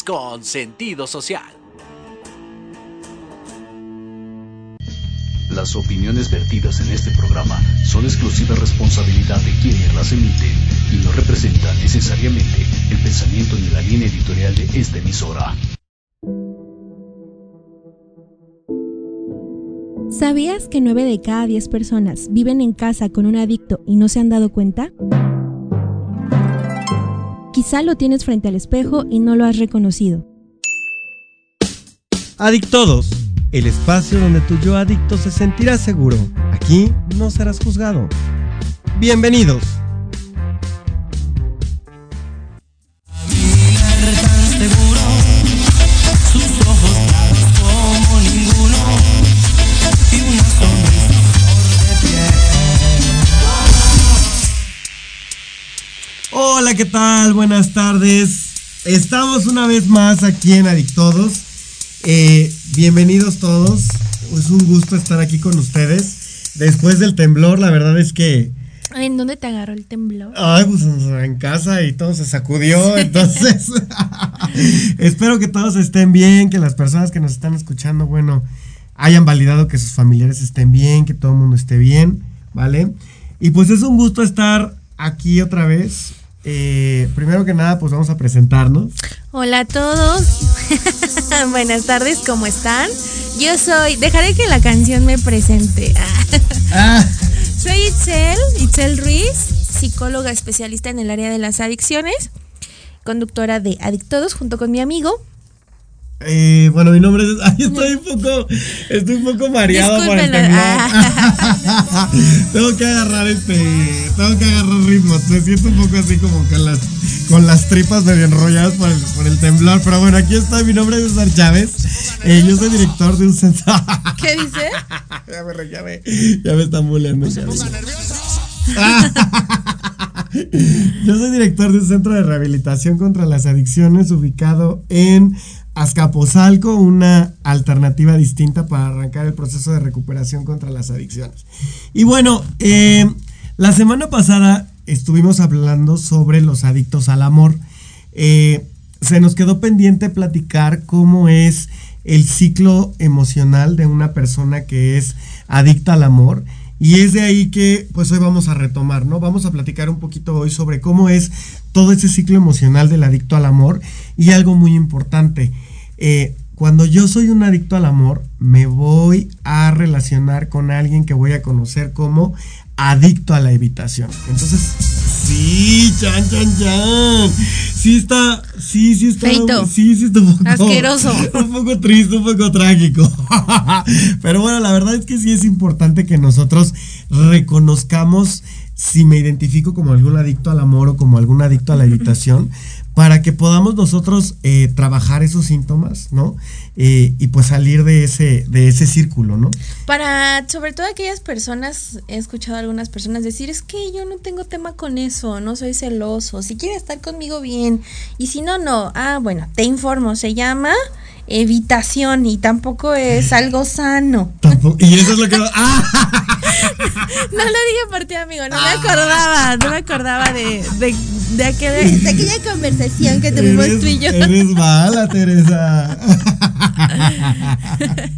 Con sentido social. Las opiniones vertidas en este programa son exclusiva responsabilidad de quienes las emiten y no representan necesariamente el pensamiento ni la línea editorial de esta emisora. ¿Sabías que 9 de cada 10 personas viven en casa con un adicto y no se han dado cuenta? Quizá lo tienes frente al espejo y no lo has reconocido. Adictodos, el espacio donde tu yo adicto se sentirá seguro. Aquí no serás juzgado. Bienvenidos. Hola, ¿qué tal? Buenas tardes. Estamos una vez más aquí en Adictodos. Eh, bienvenidos todos. Es un gusto estar aquí con ustedes. Después del temblor, la verdad es que... ¿En dónde te agarró el temblor? Ay, pues en casa y todo se sacudió. Entonces, espero que todos estén bien, que las personas que nos están escuchando, bueno, hayan validado que sus familiares estén bien, que todo el mundo esté bien, ¿vale? Y pues es un gusto estar aquí otra vez. Eh, primero que nada, pues vamos a presentarnos. Hola a todos. Buenas tardes, ¿cómo están? Yo soy. Dejaré que la canción me presente. Ah, Soy Itzel, Itzel Ruiz, psicóloga especialista en el área de las adicciones, conductora de Adictodos junto con mi amigo. Eh, bueno, mi nombre es. Ay, estoy un poco. Estoy un poco mareado por el Discúlpenlo. Ah. temblor. tengo que agarrar este. Tengo que agarrar ritmo. Me siento un poco así como con las. Con las tripas medio enrolladas por el, por el temblor. Pero bueno, aquí está. Mi nombre es César Chávez. Eh, yo soy director de un centro. ¿Qué dice? ya, me, ya, me, ya me están bulleando. Yo soy director de un centro de rehabilitación contra las adicciones ubicado en Azcapotzalco, una alternativa distinta para arrancar el proceso de recuperación contra las adicciones. Y bueno, eh, la semana pasada estuvimos hablando sobre los adictos al amor. Eh, se nos quedó pendiente platicar cómo es el ciclo emocional de una persona que es adicta al amor. Y es de ahí que pues hoy vamos a retomar, ¿no? Vamos a platicar un poquito hoy sobre cómo es todo ese ciclo emocional del adicto al amor. Y algo muy importante, eh, cuando yo soy un adicto al amor, me voy a relacionar con alguien que voy a conocer como adicto a la evitación. Entonces, sí, chan, chan, chan. Sí está, sí, sí está. Feito. Sí, sí está un poco. Asqueroso. Un poco triste, un poco trágico. Pero bueno, la verdad es que sí es importante que nosotros reconozcamos si me identifico como algún adicto al amor o como algún adicto a la evitación, para que podamos nosotros eh, trabajar esos síntomas, ¿no? Eh, y pues salir de ese, de ese círculo, ¿no? Para, sobre todo aquellas personas, he escuchado a algunas personas decir, es que yo no tengo tema con eso, no soy celoso, si quiere estar conmigo bien, y si no, no. Ah, bueno, te informo, se llama evitación y tampoco es algo sano. Tampoco- y eso es lo que... ¡Ah! No lo dije por ti, amigo, no me acordaba, no me acordaba de, de, de, aquel- de aquella conversación que tuvimos Eres, tú y yo. eres mala, Teresa.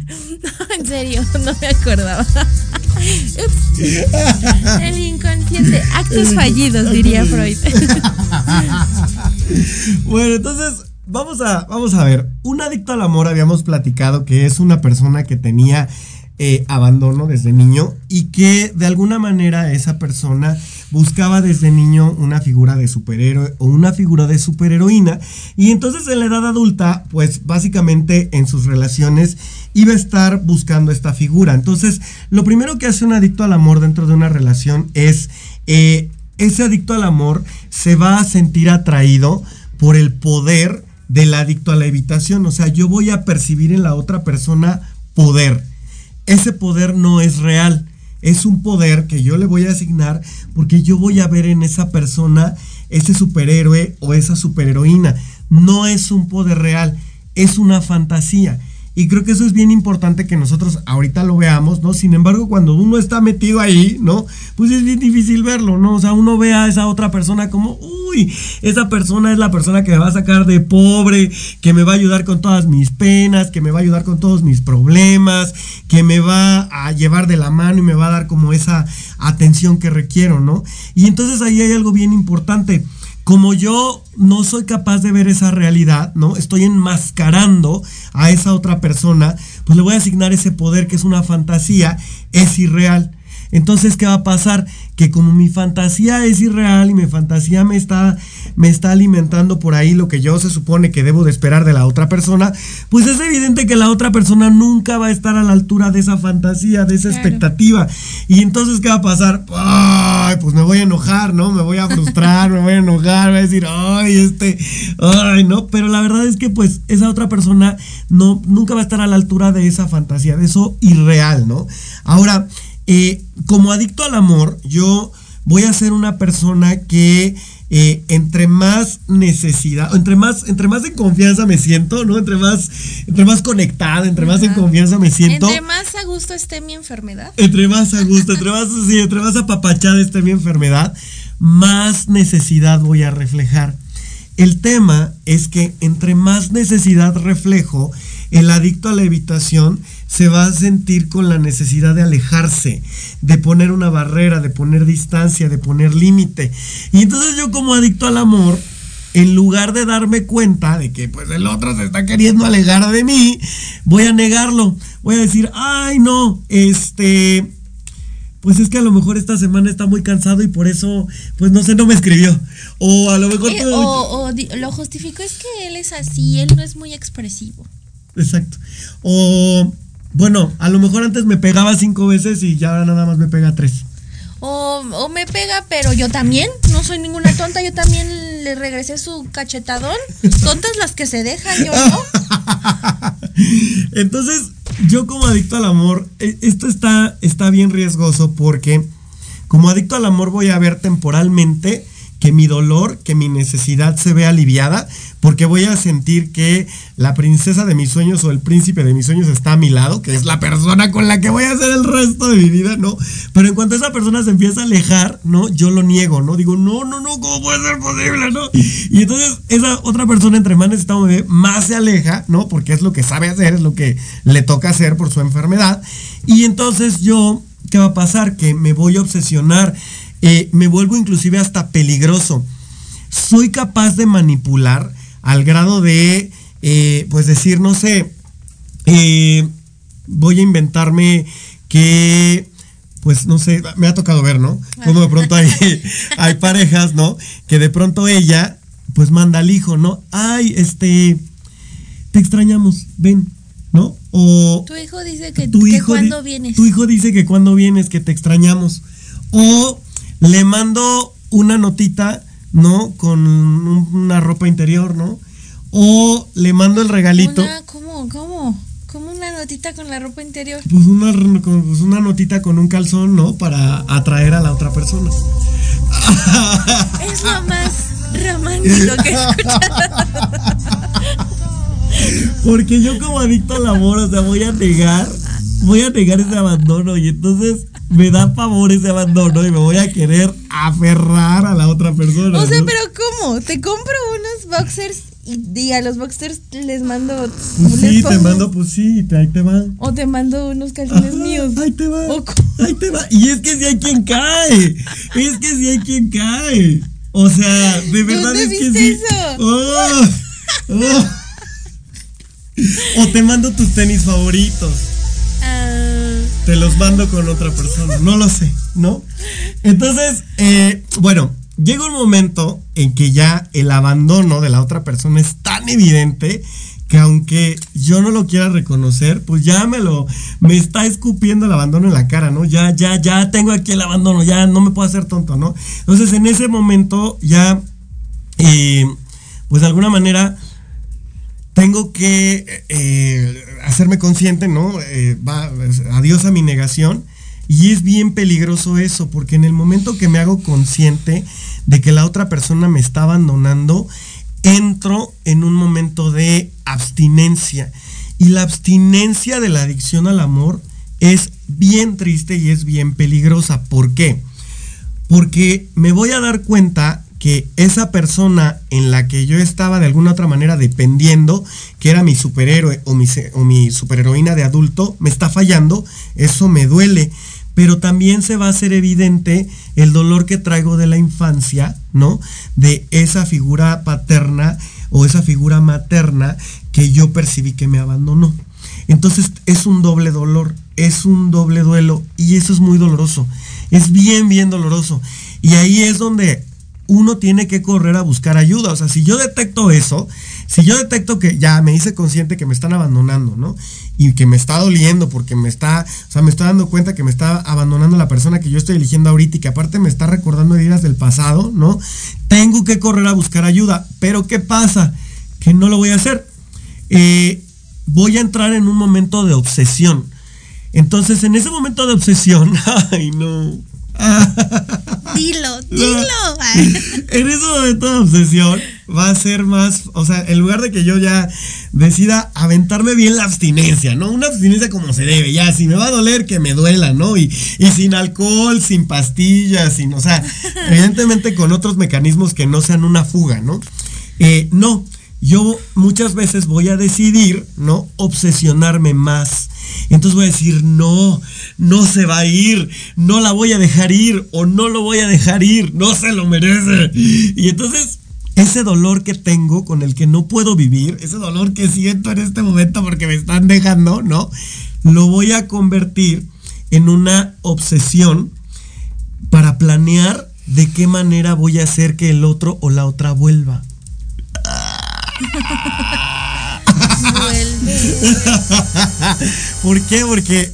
No, en serio, no me acordaba. El inconsciente, actos fallidos, diría Freud. Bueno, entonces vamos a, vamos a ver. Un adicto al amor habíamos platicado que es una persona que tenía eh, abandono desde niño y que de alguna manera esa persona buscaba desde niño una figura de superhéroe o una figura de superheroína y entonces en la edad adulta pues básicamente en sus relaciones iba a estar buscando esta figura entonces lo primero que hace un adicto al amor dentro de una relación es eh, ese adicto al amor se va a sentir atraído por el poder del adicto a la evitación. O sea, yo voy a percibir en la otra persona poder. Ese poder no es real. Es un poder que yo le voy a asignar porque yo voy a ver en esa persona ese superhéroe o esa superheroína. No es un poder real, es una fantasía. Y creo que eso es bien importante que nosotros ahorita lo veamos, ¿no? Sin embargo, cuando uno está metido ahí, ¿no? Pues es bien difícil verlo, ¿no? O sea, uno ve a esa otra persona como, uy, esa persona es la persona que me va a sacar de pobre, que me va a ayudar con todas mis penas, que me va a ayudar con todos mis problemas, que me va a llevar de la mano y me va a dar como esa atención que requiero, ¿no? Y entonces ahí hay algo bien importante como yo no soy capaz de ver esa realidad, ¿no? Estoy enmascarando a esa otra persona, pues le voy a asignar ese poder que es una fantasía, es irreal. Entonces, ¿qué va a pasar? Que como mi fantasía es irreal y mi fantasía me está, me está alimentando por ahí lo que yo se supone que debo de esperar de la otra persona, pues es evidente que la otra persona nunca va a estar a la altura de esa fantasía, de esa expectativa. Y entonces, ¿qué va a pasar? Ay, pues me voy a enojar, ¿no? Me voy a frustrar, me voy a enojar, voy a decir, ay, este, ay, ¿no? Pero la verdad es que pues esa otra persona no, nunca va a estar a la altura de esa fantasía, de eso irreal, ¿no? Ahora, eh, como adicto al amor, yo voy a ser una persona que eh, entre más necesidad, entre más, entre más en confianza me siento, ¿no? Entre más, entre más conectada, entre más en confianza me siento. Entre más a gusto esté mi enfermedad. Entre más a gusto, entre más, sí, entre más apapachada esté mi enfermedad, más necesidad voy a reflejar. El tema es que entre más necesidad reflejo, el adicto a la evitación se va a sentir con la necesidad de alejarse, de poner una barrera, de poner distancia, de poner límite. Y entonces yo como adicto al amor, en lugar de darme cuenta de que pues el otro se está queriendo alejar de mí, voy a negarlo. Voy a decir, ay no, este, pues es que a lo mejor esta semana está muy cansado y por eso, pues no sé, no me escribió. O a lo mejor... Eh, o, o lo justificó, es que él es así, él no es muy expresivo. Exacto. O bueno, a lo mejor antes me pegaba cinco veces y ya nada más me pega tres. O, me pega, pero yo también, no soy ninguna tonta, yo también le regresé su cachetadón. Tontas las que se dejan, yo no. Entonces, yo como adicto al amor, e, esto está, está bien riesgoso porque como adicto al amor voy a ver temporalmente que mi dolor, que mi necesidad se vea aliviada, porque voy a sentir que la princesa de mis sueños o el príncipe de mis sueños está a mi lado, que es la persona con la que voy a hacer el resto de mi vida, ¿no? Pero en cuanto esa persona se empieza a alejar, ¿no? Yo lo niego, ¿no? Digo, no, no, no, ¿cómo puede ser posible, ¿no? Y entonces esa otra persona entre más necesita un bebé, más se aleja, ¿no? Porque es lo que sabe hacer, es lo que le toca hacer por su enfermedad. Y entonces yo, ¿qué va a pasar? Que me voy a obsesionar eh, me vuelvo inclusive hasta peligroso. Soy capaz de manipular al grado de, eh, pues decir, no sé, eh, voy a inventarme que, pues no sé, me ha tocado ver, ¿no? Como de pronto hay, hay parejas, ¿no? Que de pronto ella, pues manda al hijo, ¿no? Ay, este, te extrañamos, ven, ¿no? O... Tu hijo dice que, tu hijo cuando vienes. Tu hijo dice que cuando vienes, que te extrañamos. O le mando una notita, ¿no? Con una ropa interior, ¿no? O le mando el regalito. ¿Cómo? ¿Cómo? ¿Cómo una notita con la ropa interior? Pues una, pues una notita con un calzón, ¿no? Para atraer a la otra persona. Es lo más romántico que he escuchado. Porque yo como adicto al amor, o sea, voy a negar, voy a negar ese abandono y entonces me da favor ese abandono y me voy a querer aferrar a la otra persona. O sea, pero ¿cómo? Te compro unos boxers y, a los boxers les mando. Pues sí, te mando, pues sí, ahí te va. O te mando unos calzones míos. Ahí te va. ahí te va. Y es que si hay quien cae. Es que si hay quien cae. O sea, de verdad es que sí. Eso? Oh, oh. O te mando tus tenis favoritos. Te los mando con otra persona. No lo sé, ¿no? Entonces, eh, bueno, llega un momento en que ya el abandono de la otra persona es tan evidente que aunque yo no lo quiera reconocer, pues ya me lo, me está escupiendo el abandono en la cara, ¿no? Ya, ya, ya tengo aquí el abandono, ya no me puedo hacer tonto, ¿no? Entonces en ese momento ya, eh, pues de alguna manera tengo que eh, hacerme consciente, ¿no? Eh, va, adiós a mi negación. Y es bien peligroso eso, porque en el momento que me hago consciente de que la otra persona me está abandonando, entro en un momento de abstinencia. Y la abstinencia de la adicción al amor es bien triste y es bien peligrosa. ¿Por qué? Porque me voy a dar cuenta que esa persona en la que yo estaba de alguna otra manera dependiendo, que era mi superhéroe o mi, o mi superheroína de adulto, me está fallando, eso me duele. Pero también se va a hacer evidente el dolor que traigo de la infancia, ¿no? De esa figura paterna o esa figura materna que yo percibí que me abandonó. Entonces es un doble dolor, es un doble duelo y eso es muy doloroso. Es bien, bien doloroso. Y ahí es donde uno tiene que correr a buscar ayuda. O sea, si yo detecto eso, si yo detecto que ya me hice consciente que me están abandonando, ¿no? Y que me está doliendo porque me está, o sea, me estoy dando cuenta que me está abandonando la persona que yo estoy eligiendo ahorita y que aparte me está recordando heridas del pasado, ¿no? Tengo que correr a buscar ayuda. Pero ¿qué pasa? Que no lo voy a hacer. Eh, voy a entrar en un momento de obsesión. Entonces, en ese momento de obsesión, ay, no. Dilo, dilo. en ese momento de obsesión va a ser más, o sea, en lugar de que yo ya decida aventarme bien la abstinencia, ¿no? Una abstinencia como se debe, ya, si me va a doler, que me duela, ¿no? Y, y sin alcohol, sin pastillas, sin, o sea, evidentemente con otros mecanismos que no sean una fuga, ¿no? Eh, no, yo muchas veces voy a decidir, ¿no? Obsesionarme más. Entonces voy a decir, no, no se va a ir, no la voy a dejar ir o no lo voy a dejar ir, no se lo merece. Y entonces ese dolor que tengo con el que no puedo vivir, ese dolor que siento en este momento porque me están dejando, ¿no? Lo voy a convertir en una obsesión para planear de qué manera voy a hacer que el otro o la otra vuelva. ¿Por qué? Porque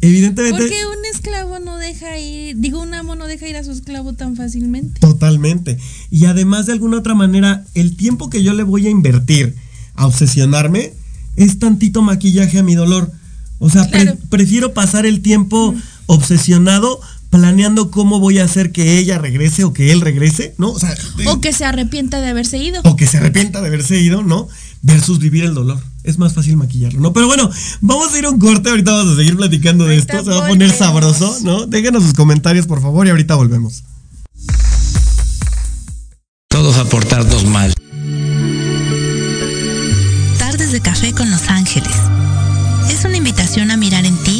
evidentemente... Porque un esclavo no deja ir, digo, un amo no deja ir a su esclavo tan fácilmente. Totalmente. Y además de alguna otra manera, el tiempo que yo le voy a invertir a obsesionarme es tantito maquillaje a mi dolor. O sea, prefiero pasar el tiempo obsesionado planeando cómo voy a hacer que ella regrese o que él regrese, ¿no? O, que se arrepienta de haberse ido. O que se arrepienta de haberse ido, ¿no? Versus vivir el dolor. Es más fácil maquillarlo, ¿no? Pero bueno, vamos a ir a un corte, ahorita vamos a seguir platicando de esto, se va a poner sabroso, ¿no? Déjenos sus comentarios, por favor, y ahorita volvemos. Todos aportarnos mal. Tardes de café con Los Ángeles. Es una invitación a mirar en ti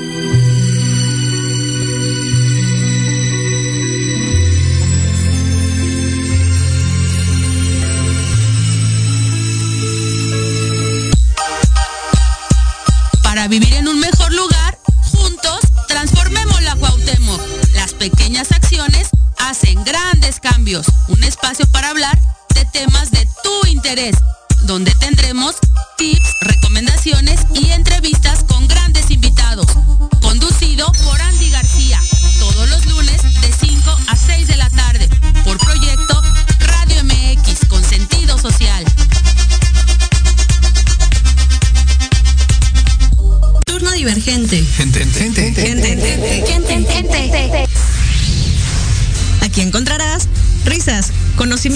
Un espacio para hablar de temas de tu interés, donde tendremos tips, recomendaciones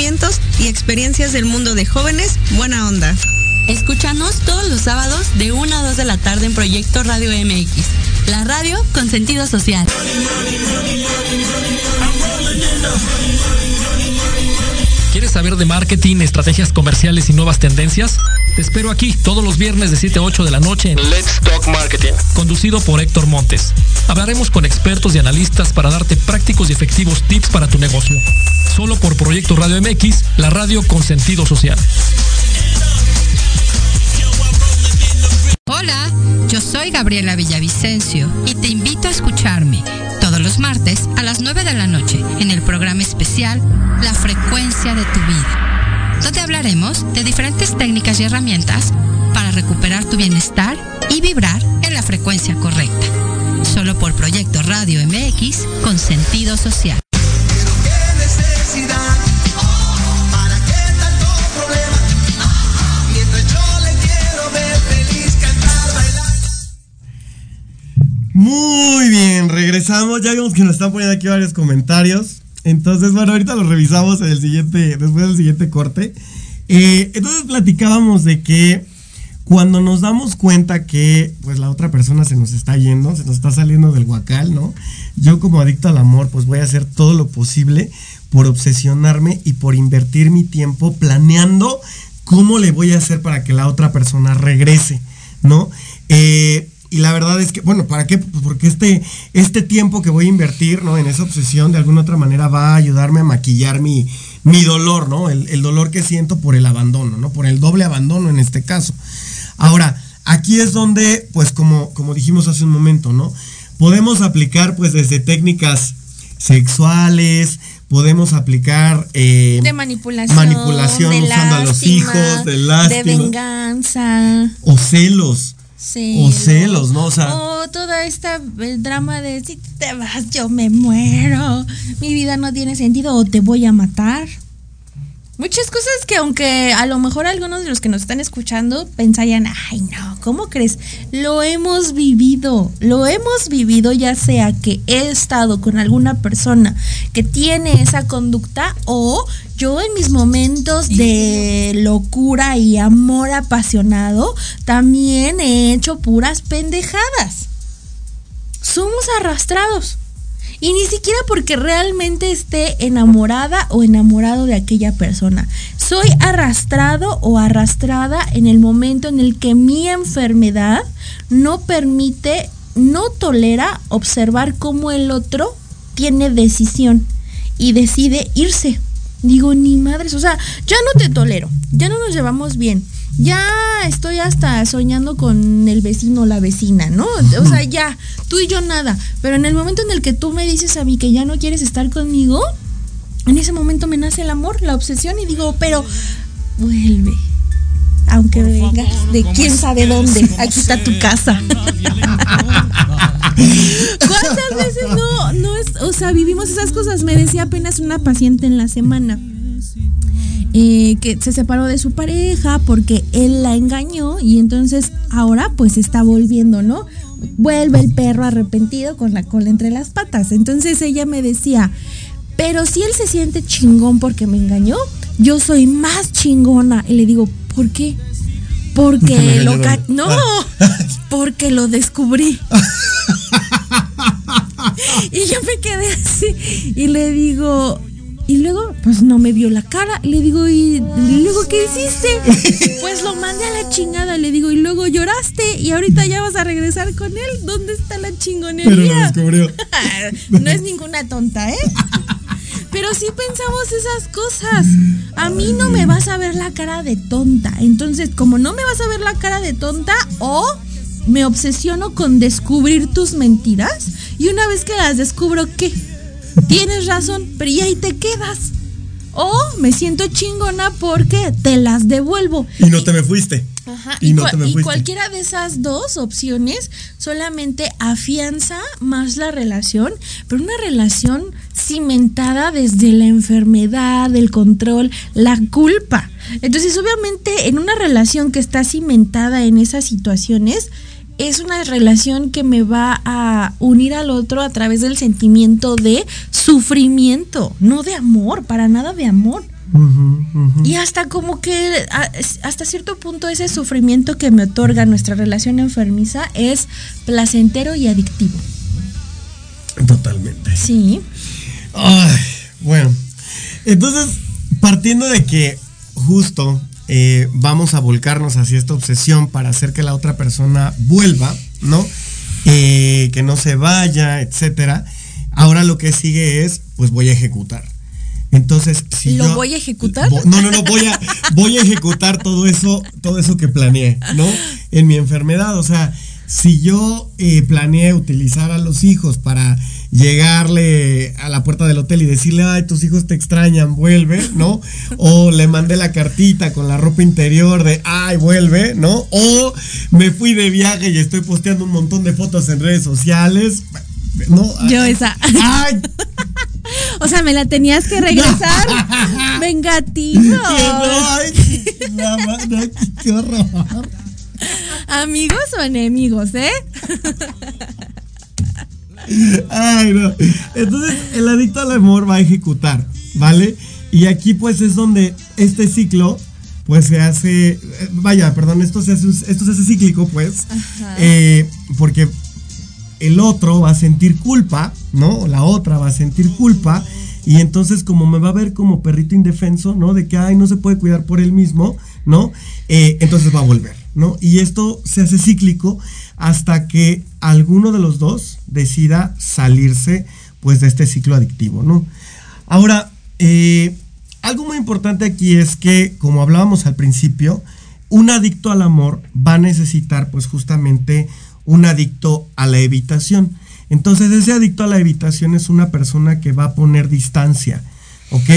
conocimientos y experiencias del mundo de jóvenes buena onda. Escúchanos todos los sábados de 1 a 2 de la tarde en Proyecto Radio MX, la radio con sentido social. ¿Quieres saber de marketing, estrategias comerciales y nuevas tendencias? Te espero aquí todos los viernes de 7 a 8 de la noche en Let's Talk Marketing, conducido por Héctor Montes. Hablaremos con expertos y analistas para darte prácticos y efectivos tips para tu negocio. Solo por Proyecto Radio MX, la radio con sentido social. Hola, yo soy Gabriela Villavicencio y te invito a escucharme todos los martes a las 9 de la noche en el programa especial La frecuencia de tu vida, donde hablaremos de diferentes técnicas y herramientas para recuperar tu bienestar y vibrar en la frecuencia correcta. Solo por Proyecto Radio MX con sentido social. Muy bien, regresamos. Ya vimos que nos están poniendo aquí varios comentarios. Entonces, bueno, ahorita los revisamos en el siguiente, después del siguiente corte. Eh, entonces platicábamos de que cuando nos damos cuenta que pues la otra persona se nos está yendo, se nos está saliendo del guacal, ¿no? Yo como adicto al amor, pues voy a hacer todo lo posible por obsesionarme y por invertir mi tiempo planeando cómo le voy a hacer para que la otra persona regrese, ¿no? Eh, y la verdad es que, bueno, ¿para qué? Pues porque este, este tiempo que voy a invertir, ¿no? En esa obsesión, de alguna otra manera va a ayudarme a maquillar mi, mi dolor, ¿no? El, el dolor que siento por el abandono, ¿no? Por el doble abandono en este caso. Ahora, aquí es donde, pues como, como dijimos hace un momento, ¿no? Podemos aplicar pues desde técnicas sexuales, podemos aplicar eh, de manipulación, manipulación de usando a los hijos, de lástima, de venganza o celos. O celos, ¿no? O sea, o toda esta el drama de si te vas yo me muero, mi vida no tiene sentido o te voy a matar. Muchas cosas que aunque a lo mejor algunos de los que nos están escuchando pensarían, ay no, ¿cómo crees? Lo hemos vivido, lo hemos vivido ya sea que he estado con alguna persona que tiene esa conducta o yo en mis momentos de locura y amor apasionado también he hecho puras pendejadas. Somos arrastrados. Y ni siquiera porque realmente esté enamorada o enamorado de aquella persona. Soy arrastrado o arrastrada en el momento en el que mi enfermedad no permite, no tolera observar cómo el otro tiene decisión y decide irse. Digo, ni madres, o sea, ya no te tolero, ya no nos llevamos bien ya estoy hasta soñando con el vecino o la vecina, ¿no? O sea, ya, tú y yo nada. Pero en el momento en el que tú me dices a mí que ya no quieres estar conmigo, en ese momento me nace el amor, la obsesión y digo, pero vuelve. Aunque vengas de quién sabe dónde, aquí está tu casa. ¿Cuántas veces no, no es, o sea, vivimos esas cosas? Me decía apenas una paciente en la semana eh, que se separó de su pareja porque él la engañó y entonces ahora pues está volviendo, ¿no? Vuelve el perro arrepentido con la cola entre las patas. Entonces ella me decía, pero si él se siente chingón porque me engañó, yo soy más chingona. Y le digo, ¿por qué? Porque lo... No, porque lo descubrí. y yo me quedé así y le digo, y luego, pues no me vio la cara. Le digo, ¿y luego qué hiciste? Pues lo mandé a la chingada. Le digo, y luego lloraste. Y ahorita ya vas a regresar con él. ¿Dónde está la chingonería? Pero lo descubrió. no es ninguna tonta, ¿eh? Pero sí pensamos esas cosas. A mí no me vas a ver la cara de tonta. Entonces, como no me vas a ver la cara de tonta, o me obsesiono con descubrir tus mentiras. Y una vez que las descubro, ¿qué? Tienes razón, pero y ahí te quedas. O me siento chingona porque te las devuelvo. Y no te me fuiste. Ajá. Y, cualquiera de esas dos opciones solamente afianza más la relación, pero una relación cimentada desde la enfermedad, el control, la culpa. Entonces, obviamente, en una relación que está cimentada en esas situaciones, es una relación que me va a unir al otro a través del sentimiento de sufrimiento, no de amor, para nada de amor. Y hasta como que hasta cierto punto ese sufrimiento que me otorga nuestra relación enfermiza es placentero y adictivo. Totalmente. Sí. Ay, bueno, entonces partiendo de que justo eh, vamos a volcarnos hacia esta obsesión para hacer que la otra persona vuelva, ¿no? Eh, que no se vaya, etcétera. Ahora lo que sigue es, pues voy a ejecutar. Entonces, si ¿Lo voy a ejecutar? no, no, no, voy a, voy a ejecutar todo eso, todo eso que planeé, ¿no? En mi enfermedad. O sea, si yo eh, planeé utilizar a los hijos para llegarle a la puerta del hotel y decirle, ay, tus hijos te extrañan, vuelve, ¿no? O le mandé la cartita con la ropa interior de, ay, vuelve, ¿no? O me fui de viaje y estoy posteando un montón de fotos en redes sociales. No, yo esa. Ay. O sea, me la tenías que regresar. Vengativo. Ay, qué horror. Amigos o enemigos, ¿eh? Ay, no. Entonces, el adicto al amor va a ejecutar, ¿vale? Y aquí, pues, es donde este ciclo, pues, se hace. Vaya, perdón, esto se hace, esto se hace cíclico, pues. eh, porque el otro va a sentir culpa, ¿no? La otra va a sentir culpa. Y entonces, como me va a ver como perrito indefenso, ¿no? De que, ay, no se puede cuidar por él mismo, ¿no? Eh, entonces va a volver, ¿no? Y esto se hace cíclico hasta que alguno de los dos decida salirse, pues, de este ciclo adictivo, ¿no? Ahora, eh, algo muy importante aquí es que, como hablábamos al principio, un adicto al amor va a necesitar, pues, justamente un adicto a la evitación. Entonces, ese adicto a la evitación es una persona que va a poner distancia, ¿ok?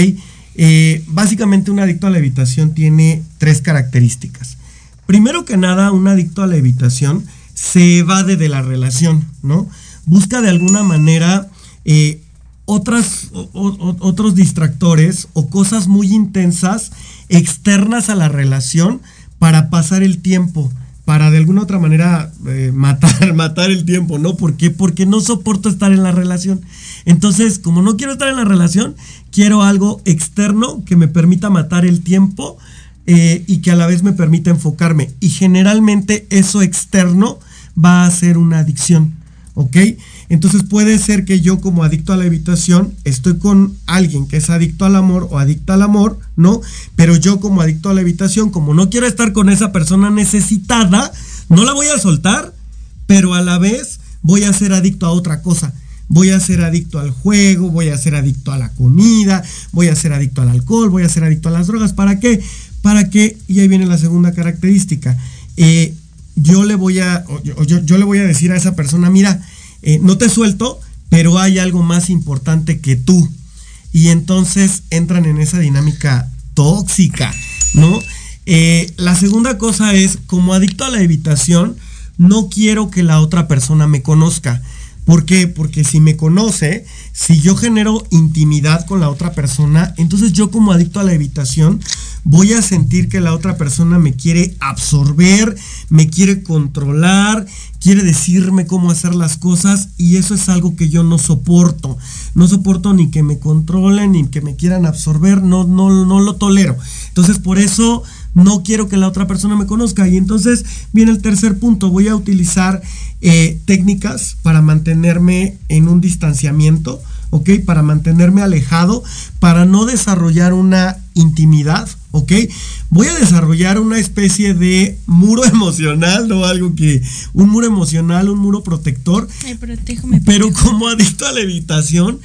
Eh, básicamente, un adicto a la evitación tiene tres características. Primero que nada, un adicto a la evitación se evade de la relación, ¿no? Busca de alguna manera eh, otras, otros distractores o cosas muy intensas externas a la relación para pasar el tiempo, para de alguna otra manera eh, matar, matar el tiempo, ¿no? ¿Por qué? Porque no soporto estar en la relación. Entonces, como no quiero estar en la relación, quiero algo externo que me permita matar el tiempo eh, y que a la vez me permita enfocarme. Y generalmente eso externo va a ser una adicción, ¿ok? Entonces puede ser que yo como adicto a la evitación estoy con alguien que es adicto al amor o adicta al amor, ¿no? Pero yo como adicto a la evitación, como no quiero estar con esa persona necesitada, no la voy a soltar, pero a la vez voy a ser adicto a otra cosa. Voy a ser adicto al juego, voy a ser adicto a la comida, voy a ser adicto al alcohol, voy a ser adicto a las drogas. ¿Para qué? Para que, y ahí viene la segunda característica, eh, yo le voy a, yo- yo le voy a decir a esa persona, mira, eh, no te suelto, pero hay algo más importante que tú. Y entonces entran en esa dinámica tóxica, ¿no? Eh, la segunda cosa es, como adicto a la evitación, no quiero que la otra persona me conozca. ¿Por qué? Porque si me conoce, si yo genero intimidad con la otra persona, entonces yo como adicto a la evitación voy a sentir que la otra persona me quiere absorber, me quiere controlar, quiere decirme cómo hacer las cosas y eso es algo que yo no soporto. No soporto ni que me controlen, ni que me quieran absorber, no, no, no lo tolero. Entonces por eso no quiero que la otra persona me conozca. Y entonces viene el tercer punto, voy a utilizar eh, técnicas para mantenerme en un distanciamiento, ¿ok? Para mantenerme alejado, para no desarrollar una intimidad, ¿ok? Voy a desarrollar una especie de muro emocional, ¿no? Algo que, un muro emocional, un muro protector, Me protejo, me pero protejo. como adicto a la evitación,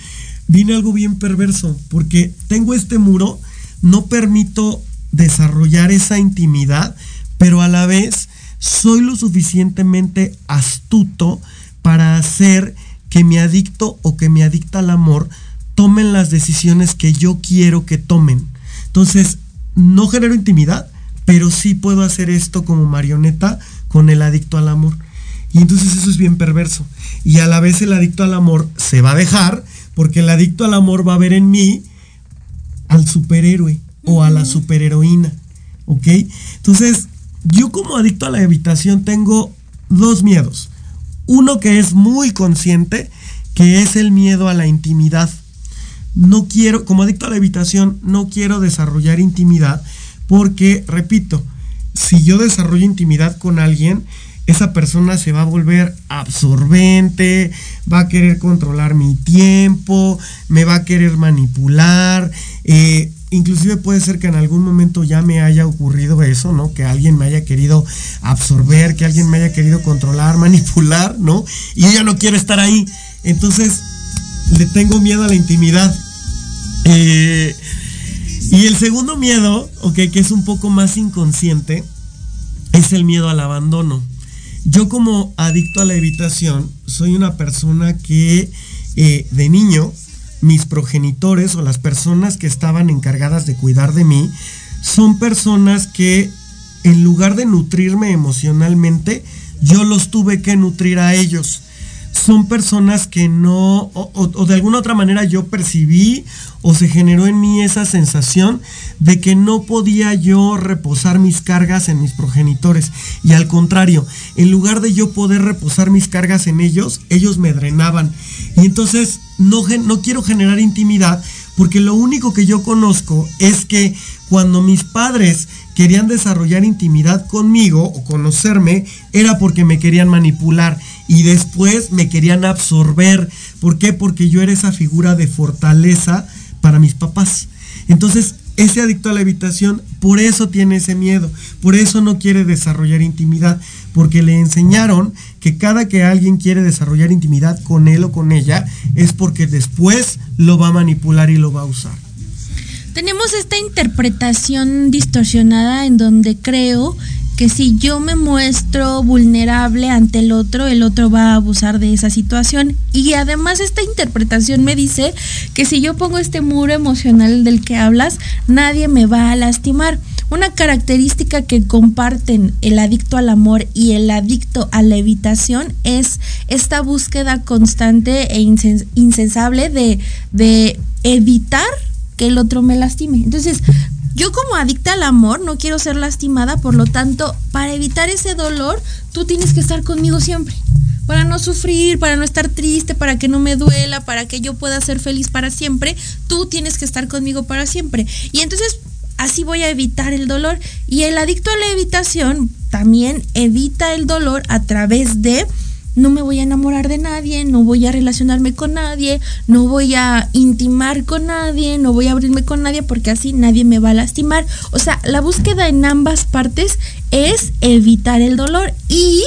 viene algo bien perverso, porque tengo este muro, no permito desarrollar esa intimidad, pero a la vez soy lo suficientemente astuto para hacer que mi adicto o que mi adicta al amor tomen las decisiones que yo quiero que tomen. Entonces, no genero intimidad, pero sí puedo hacer esto como marioneta con el adicto al amor. Y entonces eso es bien perverso. Y a la vez el adicto al amor se va a dejar porque el adicto al amor va a ver en mí al superhéroe o a la superheroína. ¿Ok? Entonces, yo como adicto a la evitación tengo dos miedos. Uno que es muy consciente, que es el miedo a la intimidad. No quiero, como adicto a la evitación, no quiero desarrollar intimidad porque, repito, si yo desarrollo intimidad con alguien, esa persona se va a volver absorbente, va a querer controlar mi tiempo, me va a querer manipular, eh, inclusive puede ser que en algún momento ya me haya ocurrido eso, ¿no? Que alguien me haya querido absorber, que alguien me haya querido controlar, manipular, ¿no? Y yo ya no quiero estar ahí. Entonces, le tengo miedo a la intimidad. Eh, y el segundo miedo, ok, que es un poco más inconsciente, es el miedo al abandono. Yo como adicto a la evitación, soy una persona que eh, de niño, mis progenitores o las personas que estaban encargadas de cuidar de mí, son personas que en lugar de nutrirme emocionalmente, yo los tuve que nutrir a ellos. Son personas que no, o, de alguna otra manera yo percibí o se generó en mí esa sensación de que no podía yo reposar mis cargas en mis progenitores. Y al contrario, en lugar de yo poder reposar mis cargas en ellos, ellos me drenaban. Y entonces no, no quiero generar intimidad porque lo único que yo conozco es que cuando mis padres querían desarrollar intimidad conmigo o conocerme, era porque me querían manipular y después me querían absorber. ¿Por qué? Porque yo era esa figura de fortaleza para mis papás. Entonces, ese adicto a la habitación, por eso tiene ese miedo, por eso no quiere desarrollar intimidad, porque le enseñaron que cada que alguien quiere desarrollar intimidad con él o con ella, es porque después lo va a manipular y lo va a usar. Tenemos esta interpretación distorsionada en donde creo que si yo me muestro vulnerable ante el otro, el otro va a abusar de esa situación. Y además esta interpretación me dice que si yo pongo este muro emocional del que hablas, nadie me va a lastimar. Una característica que comparten el adicto al amor y el adicto a la evitación es esta búsqueda constante e insensable de, de evitar que el otro me lastime. Entonces, yo como adicta al amor no quiero ser lastimada, por lo tanto, para evitar ese dolor, tú tienes que estar conmigo siempre. Para no sufrir, para no estar triste, para que no me duela, para que yo pueda ser feliz para siempre, tú tienes que estar conmigo para siempre. Y entonces así voy a evitar el dolor. Y el adicto a la evitación también evita el dolor a través de no me voy a enamorar de nadie, no voy a relacionarme con nadie, no voy a intimar con nadie, no voy a abrirme con nadie porque así nadie me va a lastimar. O sea, la búsqueda en ambas partes es evitar el dolor y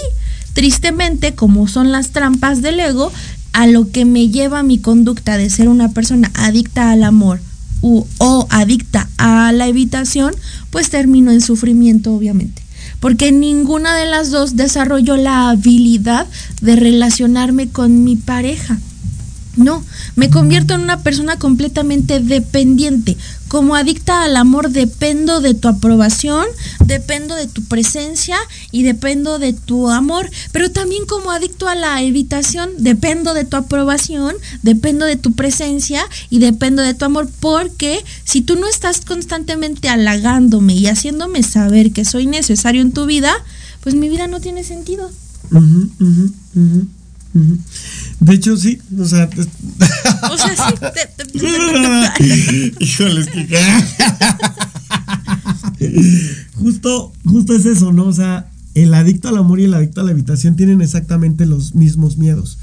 tristemente, como son las trampas del ego, a lo que me lleva mi conducta de ser una persona adicta al amor o adicta a la evitación, pues termino en sufrimiento, obviamente porque ninguna de las dos desarrolló la habilidad de relacionarme con mi pareja. No, me convierto en una persona completamente dependiente. Como adicta al amor dependo de tu aprobación, dependo de tu presencia y dependo de tu amor. Pero también como adicto a la evitación dependo de tu aprobación, dependo de tu presencia y dependo de tu amor. Porque si tú no estás constantemente halagándome y haciéndome saber que soy necesario en tu vida, pues mi vida no tiene sentido. De hecho, sí, o sea. O sea, sí. Híjoles, que. justo, justo es eso, ¿no? O sea, el adicto al amor y el adicto a la habitación tienen exactamente los mismos miedos.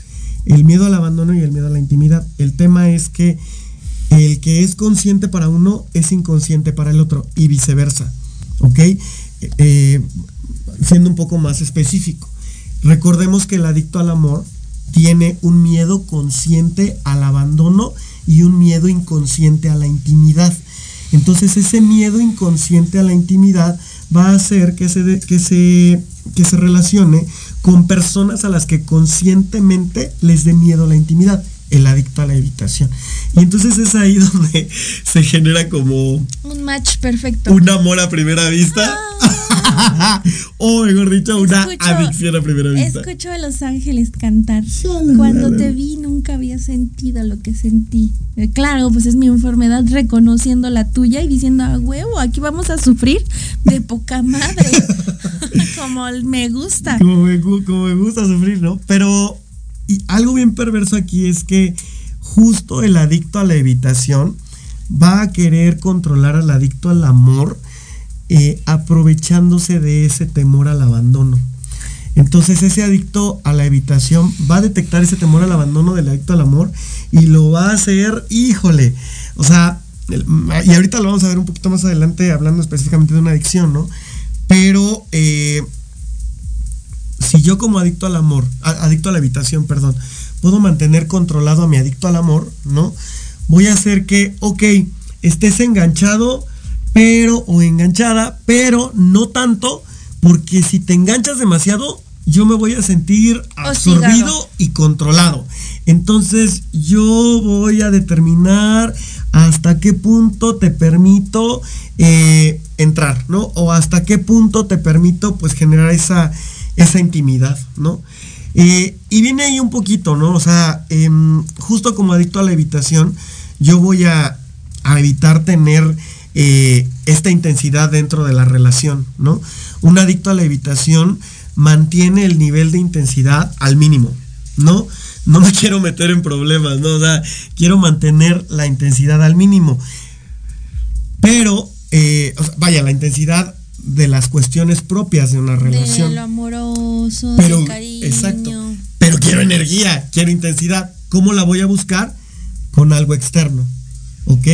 El miedo al abandono y el miedo a la intimidad. El tema es que el que es consciente para uno es inconsciente para el otro y viceversa. ¿Ok? Eh, siendo un poco más específico. Recordemos que el adicto al amor tiene un miedo consciente al abandono y un miedo inconsciente a la intimidad. Entonces ese miedo inconsciente a la intimidad va a hacer que se, que se, que se relacione con personas a las que conscientemente les dé miedo la intimidad, el adicto a la evitación. Y entonces es ahí donde se genera como... Un match perfecto. Un amor a primera vista. Ah. o mejor dicho, una adicción a primera vista. Escucho a Los Ángeles cantar. Cuando te vi nunca había sentido lo que sentí. Eh, claro, pues es mi enfermedad reconociendo la tuya y diciendo, a huevo, aquí vamos a sufrir de poca madre. como me gusta. Como me, como me gusta sufrir, ¿no? Pero y algo bien perverso aquí es que justo el adicto a la evitación va a querer controlar al adicto al amor eh, aprovechándose de ese temor al abandono. Entonces ese adicto a la evitación va a detectar ese temor al abandono del adicto al amor y lo va a hacer, híjole, o sea, y ahorita lo vamos a ver un poquito más adelante hablando específicamente de una adicción, ¿no? Pero eh, si yo como adicto al amor, adicto a la evitación, perdón, puedo mantener controlado a mi adicto al amor, ¿no? Voy a hacer que, ok, estés enganchado pero, o enganchada, pero no tanto, porque si te enganchas demasiado, yo me voy a sentir absorbido y controlado. Entonces yo voy a determinar hasta qué punto te permito eh, entrar, ¿no? O hasta qué punto te permito pues generar esa, esa intimidad, ¿no? Eh, y viene ahí un poquito, ¿no? O sea, em, justo como adicto a la evitación, yo voy a, a evitar tener eh, esta intensidad dentro de la relación, ¿no? Un adicto a la evitación mantiene el nivel de intensidad al mínimo, ¿no? No me quiero meter en problemas, ¿no? O sea, quiero mantener la intensidad al mínimo. Pero, eh, o sea, vaya, la intensidad de las cuestiones propias de una relación. De lo amoroso, Pero, del cariño. exacto. Pero quiero energía, quiero intensidad. ¿Cómo la voy a buscar? Con algo externo. ¿Ok?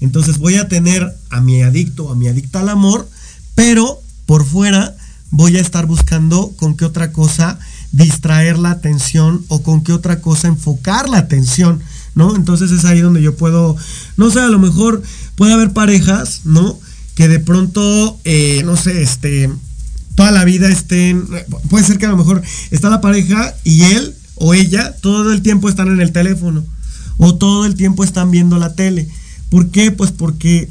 Entonces voy a tener a mi adicto, a mi adicta al amor, pero por fuera voy a estar buscando con qué otra cosa distraer la atención o con qué otra cosa enfocar la atención, ¿no? Entonces es ahí donde yo puedo, no sé, a lo mejor puede haber parejas, ¿no? Que de pronto, eh, no sé, este, toda la vida estén, puede ser que a lo mejor está la pareja y él o ella todo el tiempo están en el teléfono o todo el tiempo están viendo la tele. ¿Por qué? Pues porque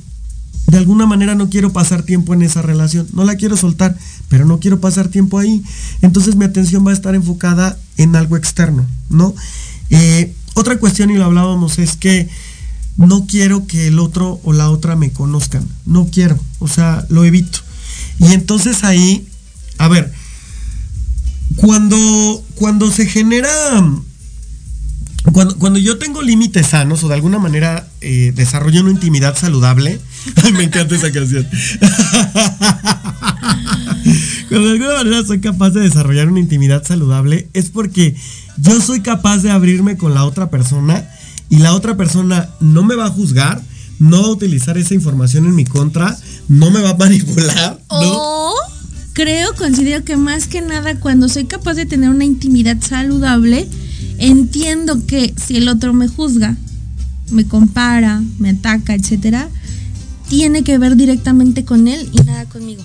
de alguna manera no quiero pasar tiempo en esa relación, no la quiero soltar, pero no quiero pasar tiempo ahí. Entonces mi atención va a estar enfocada en algo externo, ¿no? Eh, otra cuestión, y lo hablábamos, es que no quiero que el otro o la otra me conozcan, no quiero, o sea, lo evito. Y entonces ahí, a ver, cuando, cuando se genera cuando, cuando yo tengo límites sanos o de alguna manera eh, desarrollo una intimidad saludable, me encanta esa canción. cuando de alguna manera soy capaz de desarrollar una intimidad saludable, es porque yo soy capaz de abrirme con la otra persona y la otra persona no me va a juzgar, no va a utilizar esa información en mi contra, no me va a manipular, ¿no? Creo, considero que más que nada cuando soy capaz de tener una intimidad saludable, entiendo que si el otro me juzga, me compara, me ataca, etcétera, tiene que ver directamente con él y nada conmigo.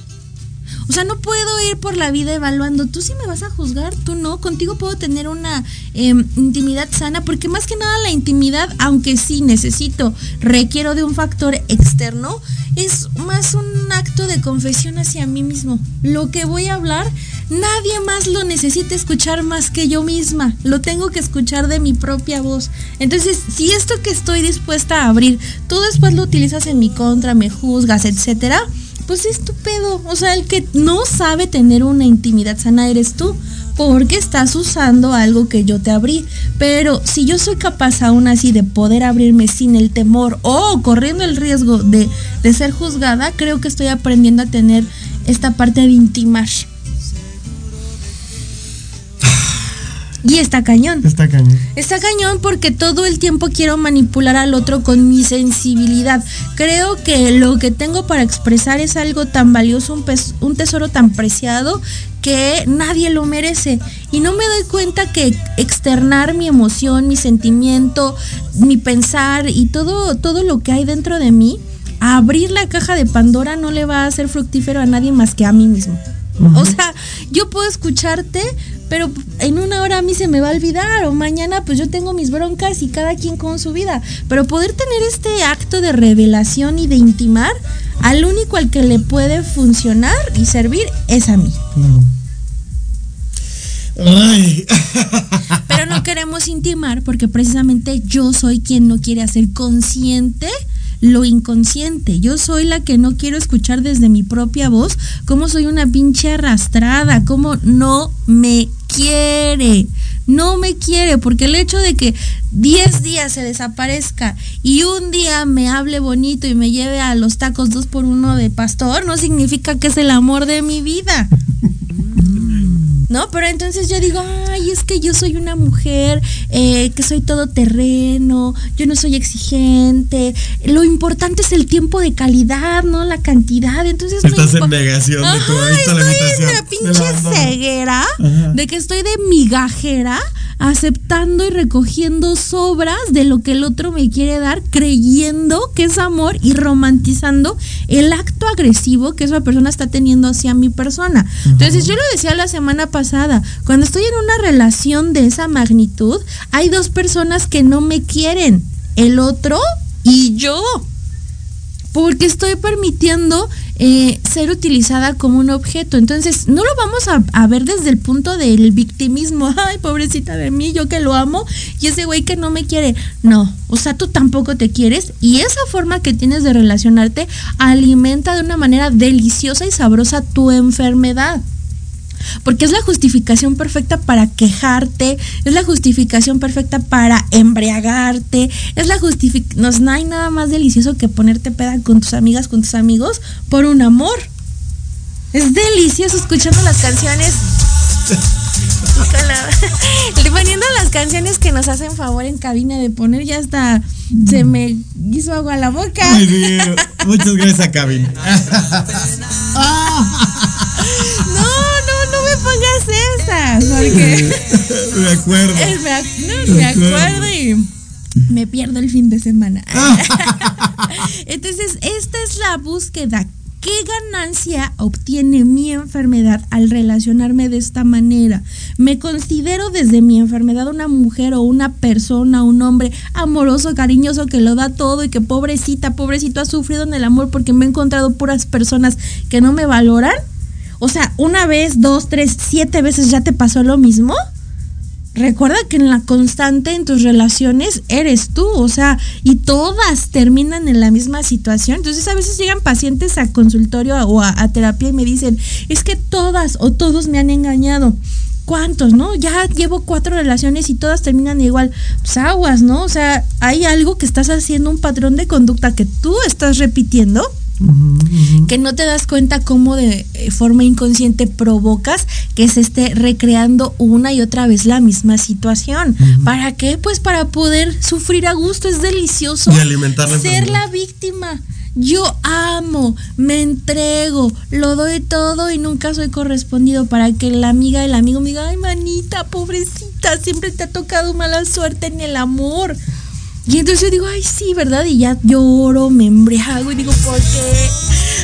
O sea, no puedo ir por la vida evaluando, tú sí me vas a juzgar, tú no, contigo puedo tener una eh, intimidad sana, porque más que nada la intimidad, aunque sí necesito, requiero de un factor externo, es más un acto de confesión hacia mí mismo. Lo que voy a hablar, nadie más lo necesita escuchar más que yo misma, lo tengo que escuchar de mi propia voz. Entonces, si esto que estoy dispuesta a abrir, tú después lo utilizas en mi contra, me juzgas, etcétera, pues es tu pedo. O sea, el que no sabe tener una intimidad sana eres tú. Porque estás usando algo que yo te abrí. Pero si yo soy capaz aún así de poder abrirme sin el temor o corriendo el riesgo de, de ser juzgada, creo que estoy aprendiendo a tener esta parte de intimar. Y está cañón. Está cañón. Está cañón porque todo el tiempo quiero manipular al otro con mi sensibilidad. Creo que lo que tengo para expresar es algo tan valioso, un, tesoro tan preciado que nadie lo merece. Y no me doy cuenta que externar mi emoción, mi sentimiento, mi pensar y todo, todo lo que hay dentro de mí, abrir la caja de Pandora no le va a hacer fructífero a nadie más que a mí mismo. O sea, yo puedo escucharte, pero en una hora a mí se me va a olvidar o mañana pues yo tengo mis broncas y cada quien con su vida. Pero poder tener este acto de revelación y de intimar, al único al que le puede funcionar y servir es a mí. Ay. Pero no queremos intimar porque precisamente yo soy quien no quiere hacer consciente lo inconsciente. Yo soy la que no quiero escuchar desde mi propia voz cómo soy una pinche arrastrada, cómo no me quiere. No me quiere porque el hecho de que 10 días se desaparezca y un día me hable bonito y me lleve a los tacos dos por uno de pastor no significa que es el amor de mi vida. ¿No? Pero entonces yo digo, ay, es que yo soy una mujer, eh, que soy todo terreno, yo no soy exigente, lo importante es el tiempo de calidad, no la cantidad, entonces... no Estás en negación de tu Ajá, estoy en la De pinche ceguera Ajá. de que estoy de migajera aceptando y recogiendo sobras de lo que el otro me quiere dar, creyendo que es amor y romantizando el acto agresivo que esa persona está teniendo hacia mi persona. Entonces, yo lo decía la semana pasada, cuando estoy en una relación de esa magnitud, hay dos personas que no me quieren, el otro y yo porque estoy permitiendo eh, ser utilizada como un objeto. Entonces, no lo vamos a, a, ver desde el punto del victimismo. Ay, pobrecita de mí, yo que lo amo y ese güey que no me quiere. No, o sea, tú tampoco te quieres y esa forma que tienes de relacionarte alimenta de una manera deliciosa y sabrosa tu enfermedad. Porque es la justificación perfecta para quejarte, es la justificación perfecta para embriagarte, es la justificación... No, hay nada más delicioso que ponerte peda con tus amigas, con tus amigos, por un amor. Es delicioso escuchando las canciones. poniendo las canciones que nos hacen favor en cabina de poner, ya hasta se me hizo agua a la boca. Muchas gracias a cabina. no, esas, porque. me acuerdo. Me, me acuerdo y me pierdo el fin de semana. Entonces, esta es la búsqueda. ¿Qué ganancia obtiene mi enfermedad al relacionarme de esta manera? Me considero desde mi enfermedad una mujer o una persona, un hombre amoroso, cariñoso, que lo da todo y que pobrecita, pobrecito ha sufrido en el amor porque me he encontrado puras personas que no me valoran. O sea, una vez, dos, tres, siete veces ya te pasó lo mismo. Recuerda que en la constante en tus relaciones eres tú, o sea, y todas terminan en la misma situación. Entonces a veces llegan pacientes a consultorio o a, terapia y me dicen, es que todas o todos me han engañado. ¿Cuántos, no? Ya llevo cuatro relaciones y todas terminan igual. Pues aguas, ¿no? O sea, hay algo que estás haciendo, un patrón de conducta que tú estás repitiendo que no te das cuenta cómo de eh, forma inconsciente provocas que se esté recreando una y otra vez la misma situación. ¿Para qué? Pues para poder sufrir a gusto, es delicioso ser la víctima. Yo amo, me entrego, lo doy todo y nunca soy correspondido para que la amiga del amigo me diga, ay manita, pobrecita, siempre te ha tocado mala suerte en el amor. Y entonces yo digo, ay, sí, ¿verdad? Y ya lloro, me embriago y digo, ¿por qué?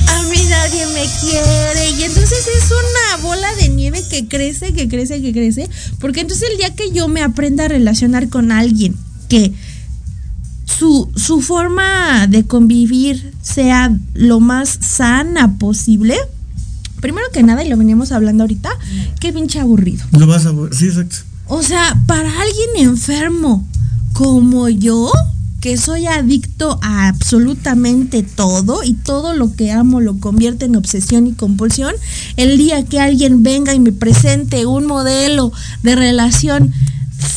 A mí nadie me quiere. Y entonces es una bola de nieve que crece, que crece, que crece. Porque entonces el día que yo me aprenda a relacionar con alguien que su, su forma de convivir sea lo más sana posible, primero que nada, y lo veníamos hablando ahorita, qué pinche aburrido. Lo vas a sí, exacto. O sea, para alguien enfermo como yo, que soy adicto a absolutamente todo y todo lo que amo lo convierte en obsesión y compulsión, el día que alguien venga y me presente un modelo de relación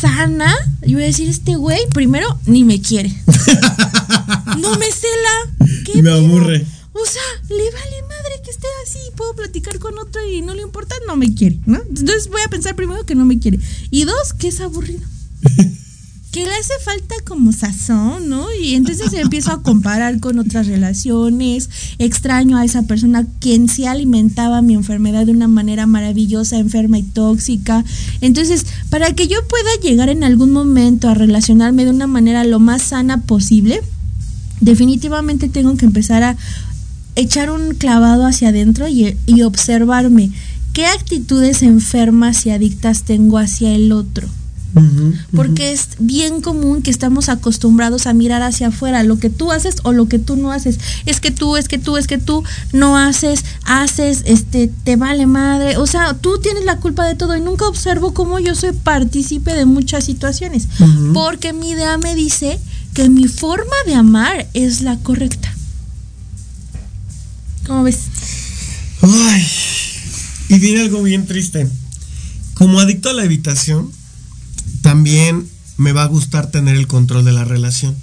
sana, yo voy a decir, este güey primero ni me quiere. no me cela. ¿Qué me aburre. O sea, le vale madre que esté así, puedo platicar con otro y no le importa, no me quiere, ¿no? Entonces voy a pensar primero que no me quiere. Y dos, que es aburrido. que le hace falta como sazón, ¿no? Y entonces empiezo a comparar con otras relaciones, extraño a esa persona quien sí alimentaba mi enfermedad de una manera maravillosa, enferma y tóxica. Entonces, para que yo pueda llegar en algún momento a relacionarme de una manera lo más sana posible, definitivamente tengo que empezar a echar un clavado hacia adentro y, y observarme qué actitudes enfermas y adictas tengo hacia el otro porque es bien común que estamos acostumbrados a mirar hacia afuera, lo que tú haces o lo que tú no haces. Es que tú, es que tú, es que tú no haces, haces, este, te vale madre. O sea, tú tienes la culpa de todo y nunca observo cómo yo soy partícipe de muchas situaciones. Porque mi idea me dice que mi forma de amar es la correcta. ¿Cómo ves? Ay, y viene algo bien triste. Como adicto a la evitación, también me va a gustar tener el control de la relación.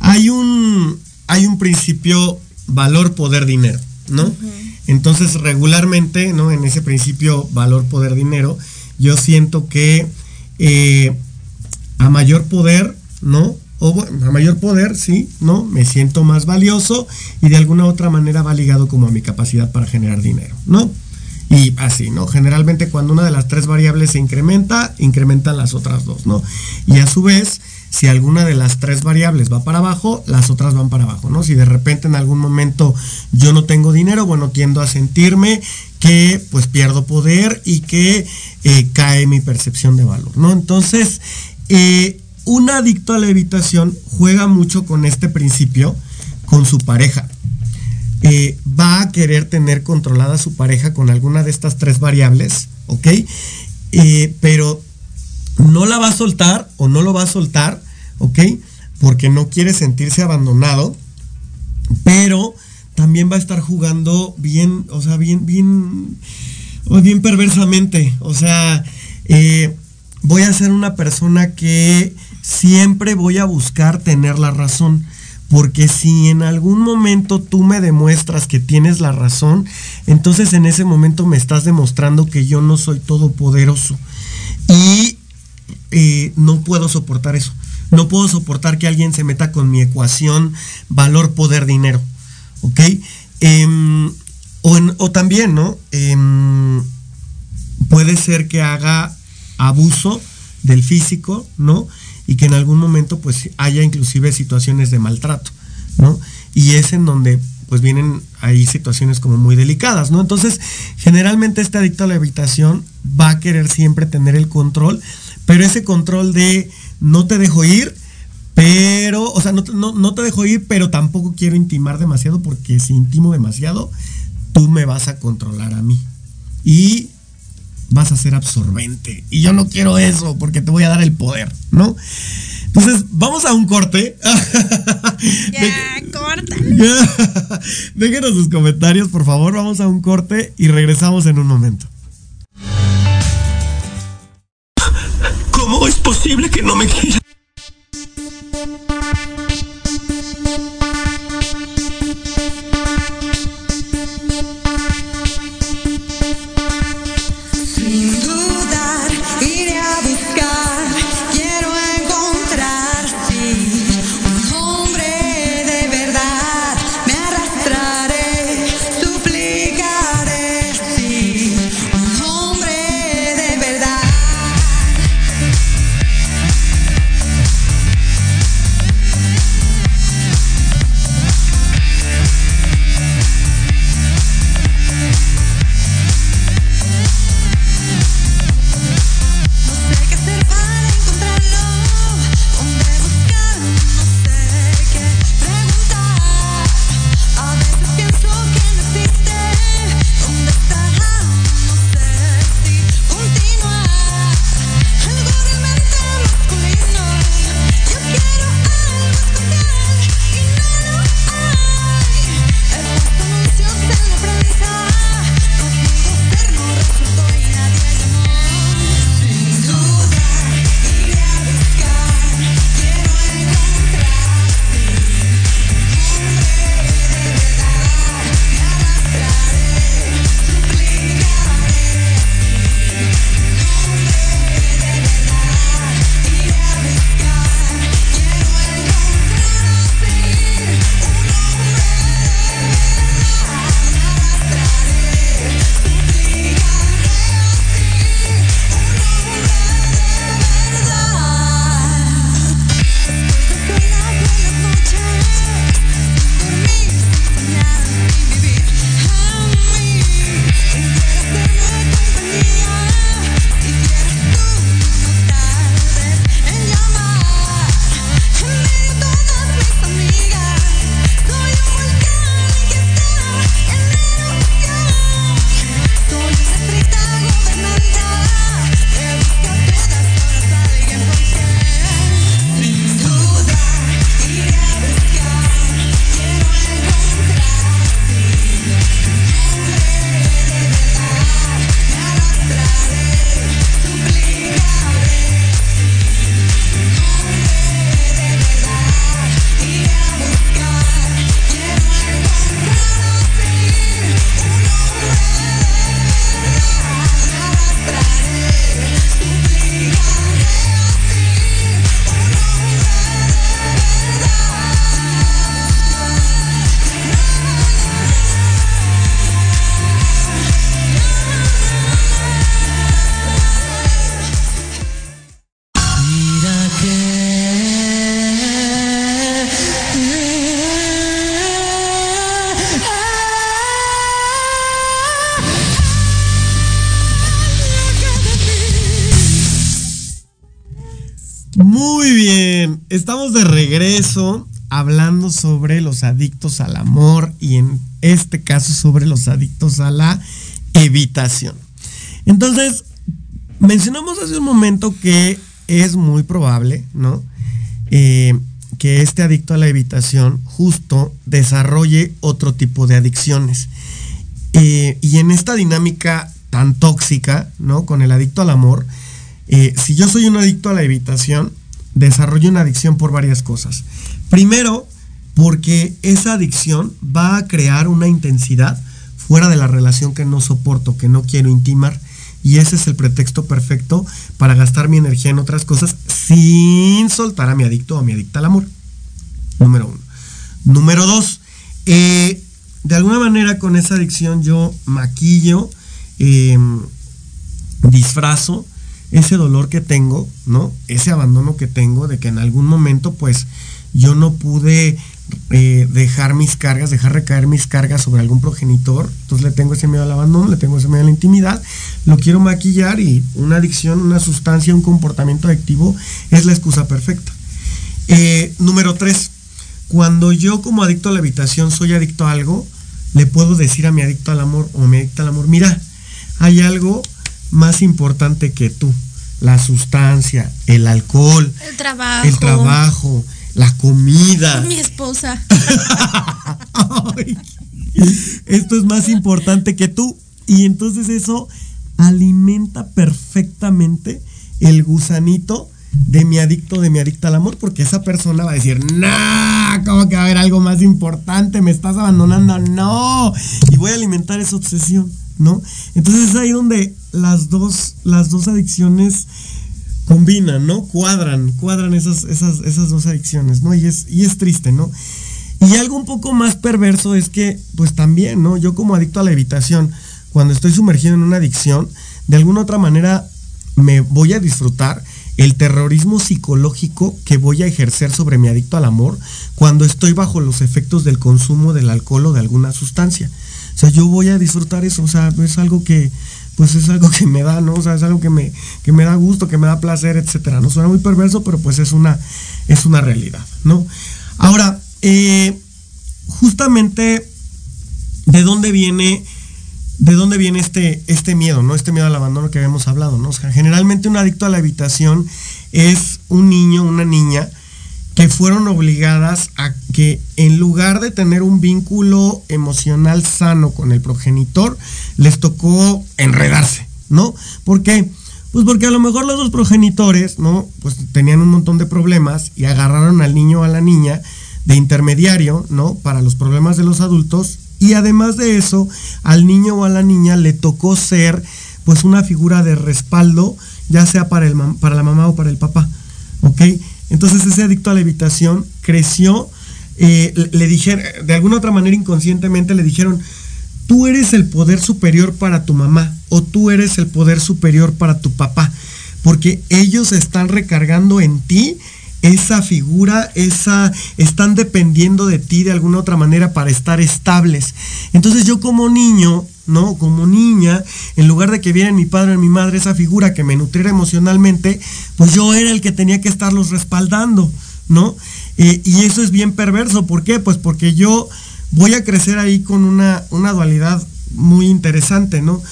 Hay un, hay un principio valor, poder, dinero, ¿no? Entonces, regularmente, ¿no? En ese principio valor, poder, dinero, yo siento que eh, a mayor poder, ¿no? O a mayor poder, sí, ¿no? Me siento más valioso y de alguna otra manera va ligado como a mi capacidad para generar dinero, ¿no? Y así, ¿no? Generalmente cuando una de las tres variables se incrementa, incrementan las otras dos, ¿no? Y a su vez, si alguna de las tres variables va para abajo, las otras van para abajo, ¿no? Si de repente en algún momento yo no tengo dinero, bueno, tiendo a sentirme que pues pierdo poder y que eh, cae mi percepción de valor, ¿no? Entonces, eh, un adicto a la evitación juega mucho con este principio con su pareja. Eh, va a querer tener controlada su pareja con alguna de estas tres variables, ¿ok? Eh, pero no la va a soltar o no lo va a soltar, ¿ok? Porque no quiere sentirse abandonado, pero también va a estar jugando bien, o sea, bien, bien, bien perversamente, o sea, eh, voy a ser una persona que siempre voy a buscar tener la razón. Porque si en algún momento tú me demuestras que tienes la razón, entonces en ese momento me estás demostrando que yo no soy todopoderoso. Y eh, no puedo soportar eso. No puedo soportar que alguien se meta con mi ecuación valor, poder, dinero. ¿Ok? Em, o, también, ¿no? Em, puede ser que haga abuso del físico, ¿no? Y que en algún momento pues haya inclusive situaciones de maltrato, ¿no? Y es en donde pues vienen ahí situaciones como muy delicadas, ¿no? Entonces, generalmente este adicto a la habitación va a querer siempre tener el control, pero ese control de no te dejo ir, pero, o sea, no, no te dejo ir, pero tampoco quiero intimar demasiado, porque si intimo demasiado, tú me vas a controlar a mí. Y vas a ser absorbente. Y yo no quiero eso porque te voy a dar el poder, ¿no? Entonces, vamos a un corte. Ya, corta. Déjenos sus comentarios, por favor. Vamos a un corte y regresamos en un momento. ¿Cómo es posible que no me quiera? De regreso hablando sobre los adictos al amor y en este caso sobre los adictos a la evitación. Entonces, mencionamos hace un momento que es muy probable, ¿no? Eh, que este adicto a la evitación justo desarrolle otro tipo de adicciones. Eh, y en esta dinámica tan tóxica, ¿no? Con el adicto al amor, eh, si yo soy un adicto a la evitación, desarrollo una adicción por varias cosas. Primero, porque esa adicción va a crear una intensidad fuera de la relación que no soporto, que no quiero intimar. Y ese es el pretexto perfecto para gastar mi energía en otras cosas sin soltar a mi adicto o a mi adicta al amor. Número uno. Número dos, eh, de alguna manera con esa adicción yo maquillo, em, disfrazo ese dolor que tengo, ¿no? Ese abandono que tengo de que en algún momento pues yo no pude eh, dejar mis cargas, dejar recaer mis cargas sobre algún progenitor. Entonces le tengo ese miedo al abandono, le tengo ese miedo a la intimidad, lo quiero maquillar y una adicción, una sustancia, un comportamiento adictivo es la excusa perfecta. Eh, número tres, cuando yo como adicto a la habitación soy adicto a algo, le puedo decir a mi adicto al amor o mi adicto al amor, mira, hay algo más importante que tú. La sustancia, el alcohol, el trabajo, el trabajo la comida. Mi esposa. esto es más importante que tú. Y entonces eso alimenta perfectamente el gusanito de mi adicto, de mi adicta al amor, porque esa persona va a decir, no, ¿cómo que va a haber algo más importante? ¿Me estás abandonando? No. Y voy a alimentar esa obsesión, ¿no? Entonces es ahí donde las dos, las dos adicciones combinan, ¿no? Cuadran, cuadran esas, esas, esas dos adicciones, ¿no? Y es, y es triste, ¿no? Y algo un poco más perverso es que, pues también, ¿no? Yo como adicto a la evitación, cuando estoy sumergido en una adicción, de alguna otra manera me voy a disfrutar el terrorismo psicológico que voy a ejercer sobre mi adicto al amor cuando estoy bajo los efectos del consumo del alcohol o de alguna sustancia. O sea, yo voy a disfrutar eso, o sea, es algo que, pues es algo que me da, ¿no? O sea, es algo que me, que me da gusto, que me da placer, etcétera. No suena muy perverso, pero pues es una, es una realidad, ¿no? Ahora, eh, justamente, ¿de dónde viene, de dónde viene este, este miedo, ¿no? Este miedo al abandono que habíamos hablado, ¿no? Generalmente un adicto a la habitación es un niño, una niña, que fueron obligadas a que en lugar de tener un vínculo emocional sano con el progenitor, les tocó enredarse, ¿no? ¿Por qué? Pues porque a lo mejor los dos progenitores, ¿no? Pues tenían un montón de problemas y agarraron al niño o a la niña de intermediario, ¿no? Para los problemas de los adultos. Y además de eso, al niño o a la niña le tocó ser, pues, una figura de respaldo, ya sea para, el, para la mamá o para el papá, ¿ok? Entonces ese adicto a la evitación creció, eh, le dijeron, de alguna otra manera inconscientemente le dijeron, tú eres el poder superior para tu mamá o tú eres el poder superior para tu papá, porque ellos están recargando en ti esa figura, esa, están dependiendo de ti de alguna otra manera para estar estables. Entonces yo como niño, ¿no? Como niña, en lugar de que viera mi padre o mi madre esa figura que me nutriera emocionalmente, pues yo era el que tenía que estarlos respaldando, ¿no? Eh, y eso es bien perverso. ¿Por qué? Pues porque yo voy a crecer ahí con una, una dualidad muy interesante, ¿no?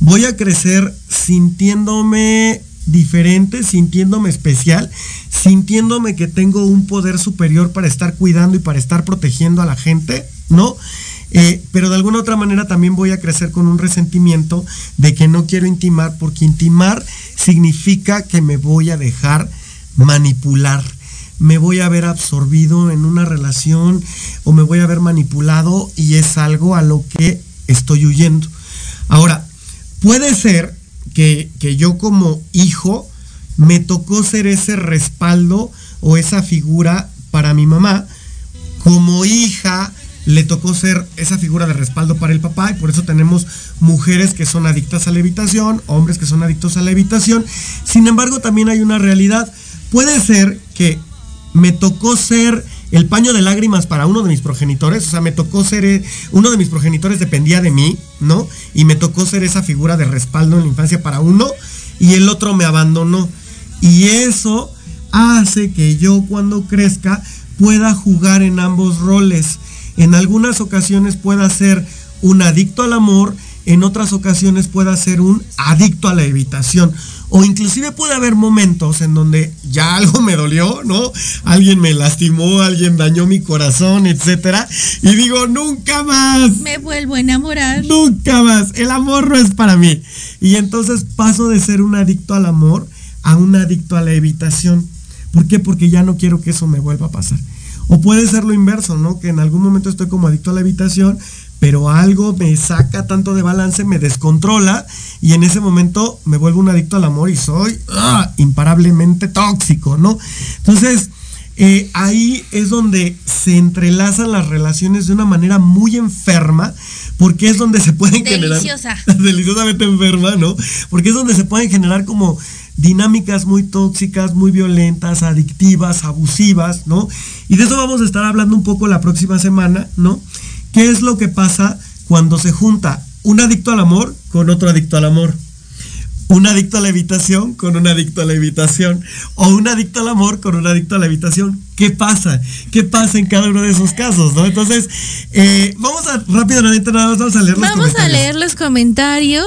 Voy a crecer sintiéndome diferente, sintiéndome especial, sintiéndome que tengo un poder superior para estar cuidando y para estar protegiendo a la gente, ¿no? Eh, pero de alguna otra manera también voy a crecer con un resentimiento de que no quiero intimar, porque intimar significa que me voy a dejar manipular, me voy a ver absorbido en una relación o me voy a ver manipulado y es algo a lo que estoy huyendo. Ahora, puede ser que, que yo como hijo me tocó ser ese respaldo o esa figura para mi mamá, como hija le tocó ser esa figura de respaldo para el papá y por eso tenemos mujeres que son adictas a la evitación, hombres que son adictos a la evitación. Sin embargo, también hay una realidad. Puede ser que me tocó ser el paño de lágrimas para uno de mis progenitores, o sea, me tocó ser, eh, uno de mis progenitores dependía de mí, ¿no? Y me tocó ser esa figura de respaldo en la infancia para uno y el otro me abandonó. Y eso hace que yo cuando crezca pueda jugar en ambos roles En algunas ocasiones pueda ser un adicto al amor, en otras ocasiones pueda ser un adicto a la evitación. O inclusive puede haber momentos en donde ya algo me dolió, ¿no? Alguien me lastimó, alguien dañó mi corazón, etcétera. Y digo, nunca más. Me vuelvo a enamorar. Nunca más. El amor no es para mí. Y entonces paso de ser un adicto al amor a un adicto a la evitación. ¿Por qué? Porque ya no quiero que eso me vuelva a pasar. O puede ser lo inverso, ¿no? Que en algún momento estoy como adicto a la evitación, pero algo me saca tanto de balance, me descontrola y en ese momento me vuelvo un adicto al amor y soy ¡ah! imparablemente tóxico, ¿no? Entonces, eh, ahí es donde se entrelazan las relaciones de una manera muy enferma, porque es donde se pueden Deliciosa. generar... Deliciosamente enferma, ¿no? Porque es donde se pueden generar como dinámicas muy tóxicas, muy violentas, adictivas, abusivas, ¿no? Y de eso vamos a estar hablando un poco la próxima semana, ¿no? ¿Qué es lo que pasa cuando se junta un adicto al amor con otro adicto al amor? Un adicto a la evitación con un adicto a la evitación. O un adicto al amor con un adicto a la evitación. ¿Qué pasa? ¿Qué pasa en cada uno de esos casos? ¿no? Entonces, eh, vamos a rápidamente nada más vamos a leer los Vamos a comentarios. leer los comentarios.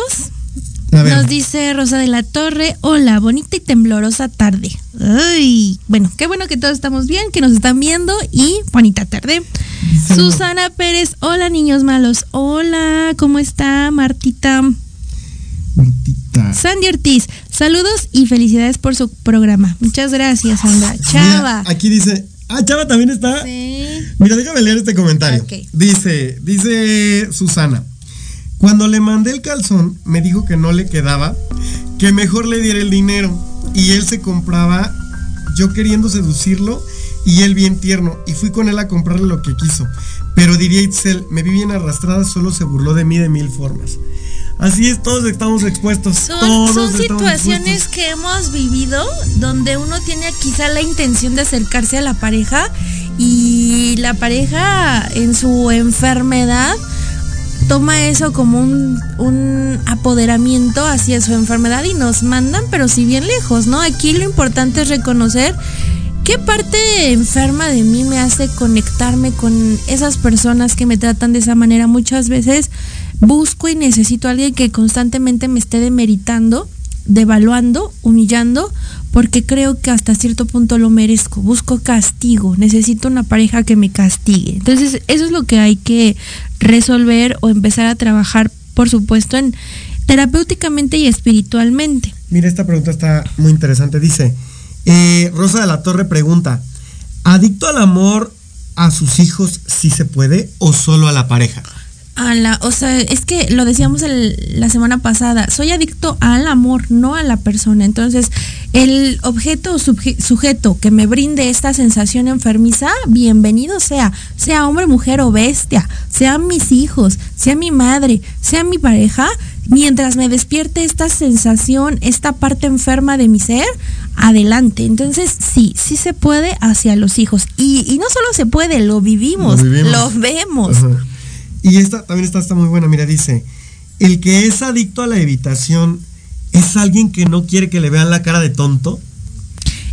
A ver. Nos dice Rosa de la Torre, hola, bonita y temblorosa tarde. Ay, bueno, qué bueno que todos estamos bien, que nos están viendo y bonita tarde. Susana Pérez, hola niños malos, hola, ¿cómo está Martita? Martita. Sandy Ortiz, saludos y felicidades por su programa. Muchas gracias, Sandra. Chava. Mira, aquí dice. Ah, Chava también está. Sí. Mira, déjame leer este comentario. Dice, dice Susana. Cuando le mandé el calzón, me dijo que no le quedaba, que mejor le diera el dinero. Y él se compraba, yo queriendo seducirlo, y él bien tierno. Y fui con él a comprarle lo que quiso. Pero diría Itzel, me vi bien arrastrada, solo se burló de mí de mil formas. Así es, todos estamos expuestos. Son, todos son estamos situaciones expuestos. que hemos vivido donde uno tiene quizá la intención de acercarse a la pareja y la pareja en su enfermedad toma eso como un, un apoderamiento hacia su enfermedad y nos mandan, pero si bien lejos, ¿no? Aquí lo importante es reconocer qué parte enferma de mí me hace conectarme con esas personas que me tratan de esa manera. Muchas veces busco y necesito a alguien que constantemente me esté demeritando, devaluando, humillando, porque creo que hasta cierto punto lo merezco. Busco castigo, necesito una pareja que me castigue. Entonces, eso es lo que hay que resolver o empezar a trabajar, por supuesto, en terapéuticamente y espiritualmente. Mira, esta pregunta está muy interesante. Dice, eh, Rosa de la Torre pregunta, ¿adicto al amor a sus hijos si se puede o solo a la pareja? A la, o sea, es que lo decíamos el- la semana pasada, soy adicto al amor, no a la persona. Entonces, el objeto o sujeto que me brinde esta sensación enfermiza, bienvenido sea, sea hombre, mujer o bestia, sean mis hijos, sea mi madre, sea mi pareja, mientras me despierte esta sensación, esta parte enferma de mi ser, adelante. Entonces, sí, sí se puede hacia los hijos. Y, y no solo se puede, lo vivimos, Lo vemos. Ajá. Y esta también está, está muy buena. Mira, dice, el que es adicto a la evitación es alguien que no quiere que le vean la cara de tonto.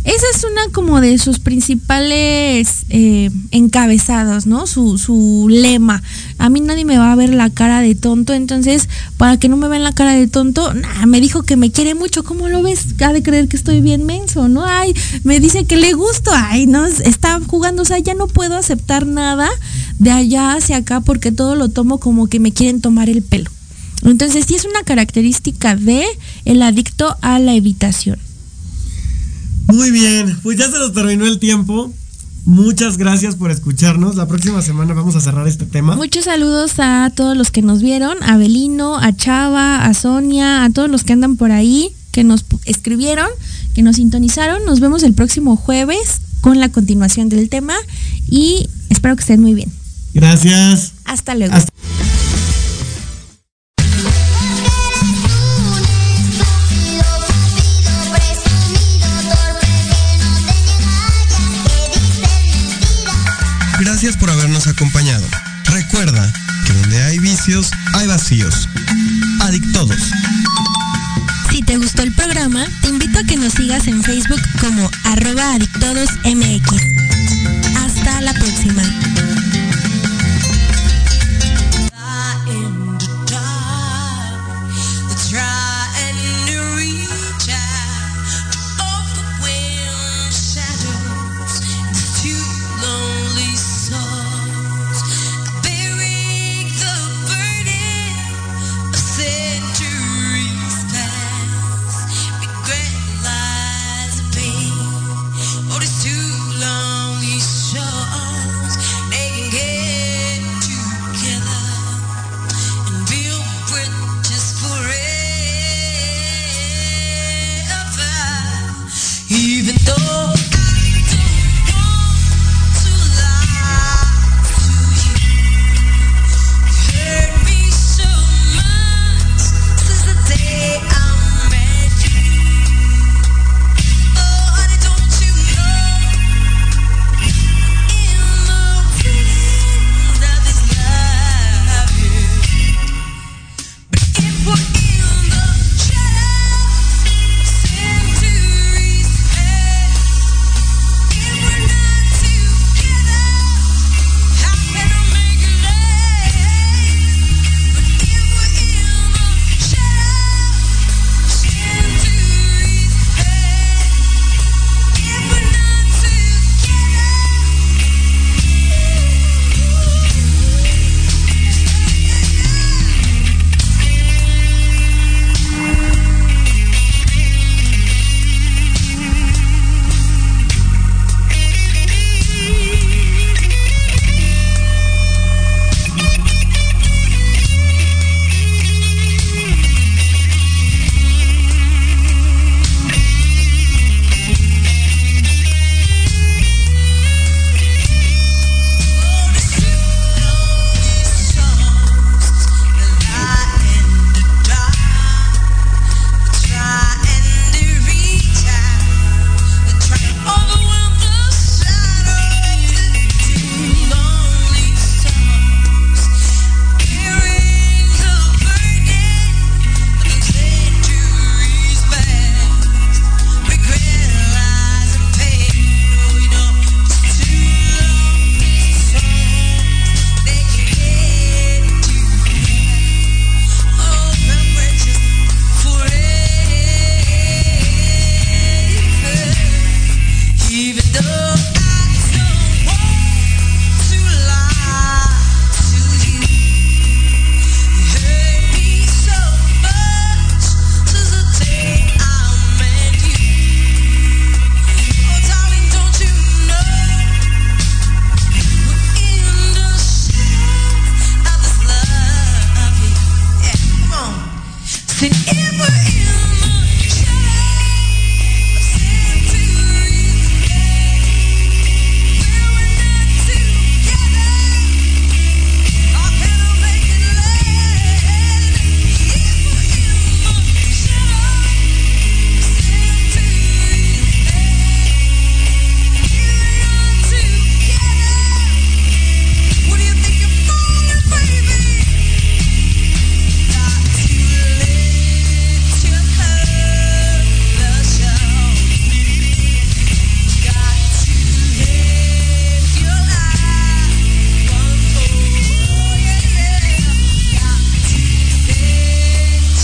Esa es una como de sus principales eh, encabezados, ¿no? Su, su lema. A mí nadie me va a ver la cara de tonto, entonces, para que no me vean la cara de tonto, nah, me dijo que me quiere mucho. ¿Cómo lo ves? Ha de creer que estoy bien menso, ¿no? Ay, me dice que le gusto. Ay, no, está jugando. O sea, ya no puedo aceptar nada de allá hacia acá porque todo lo tomo como que me quieren tomar el pelo. Entonces, sí es una característica de el adicto a la evitación. Muy bien, pues ya se nos terminó el tiempo. Muchas gracias por escucharnos. La próxima semana vamos a cerrar este tema. Muchos saludos a todos los que nos vieron, a Belino, a Chava, a Sonia, a todos los que andan por ahí, que nos escribieron, que nos sintonizaron. Nos vemos el próximo jueves con la continuación del tema y espero que estén muy bien. Gracias. Hasta luego. Hasta- Gracias por habernos acompañado. Recuerda que donde hay vicios, hay vacíos. Adictodos. Si te gustó el programa, te invito a que nos sigas en Facebook como arroba adictodosmx. Hasta la próxima.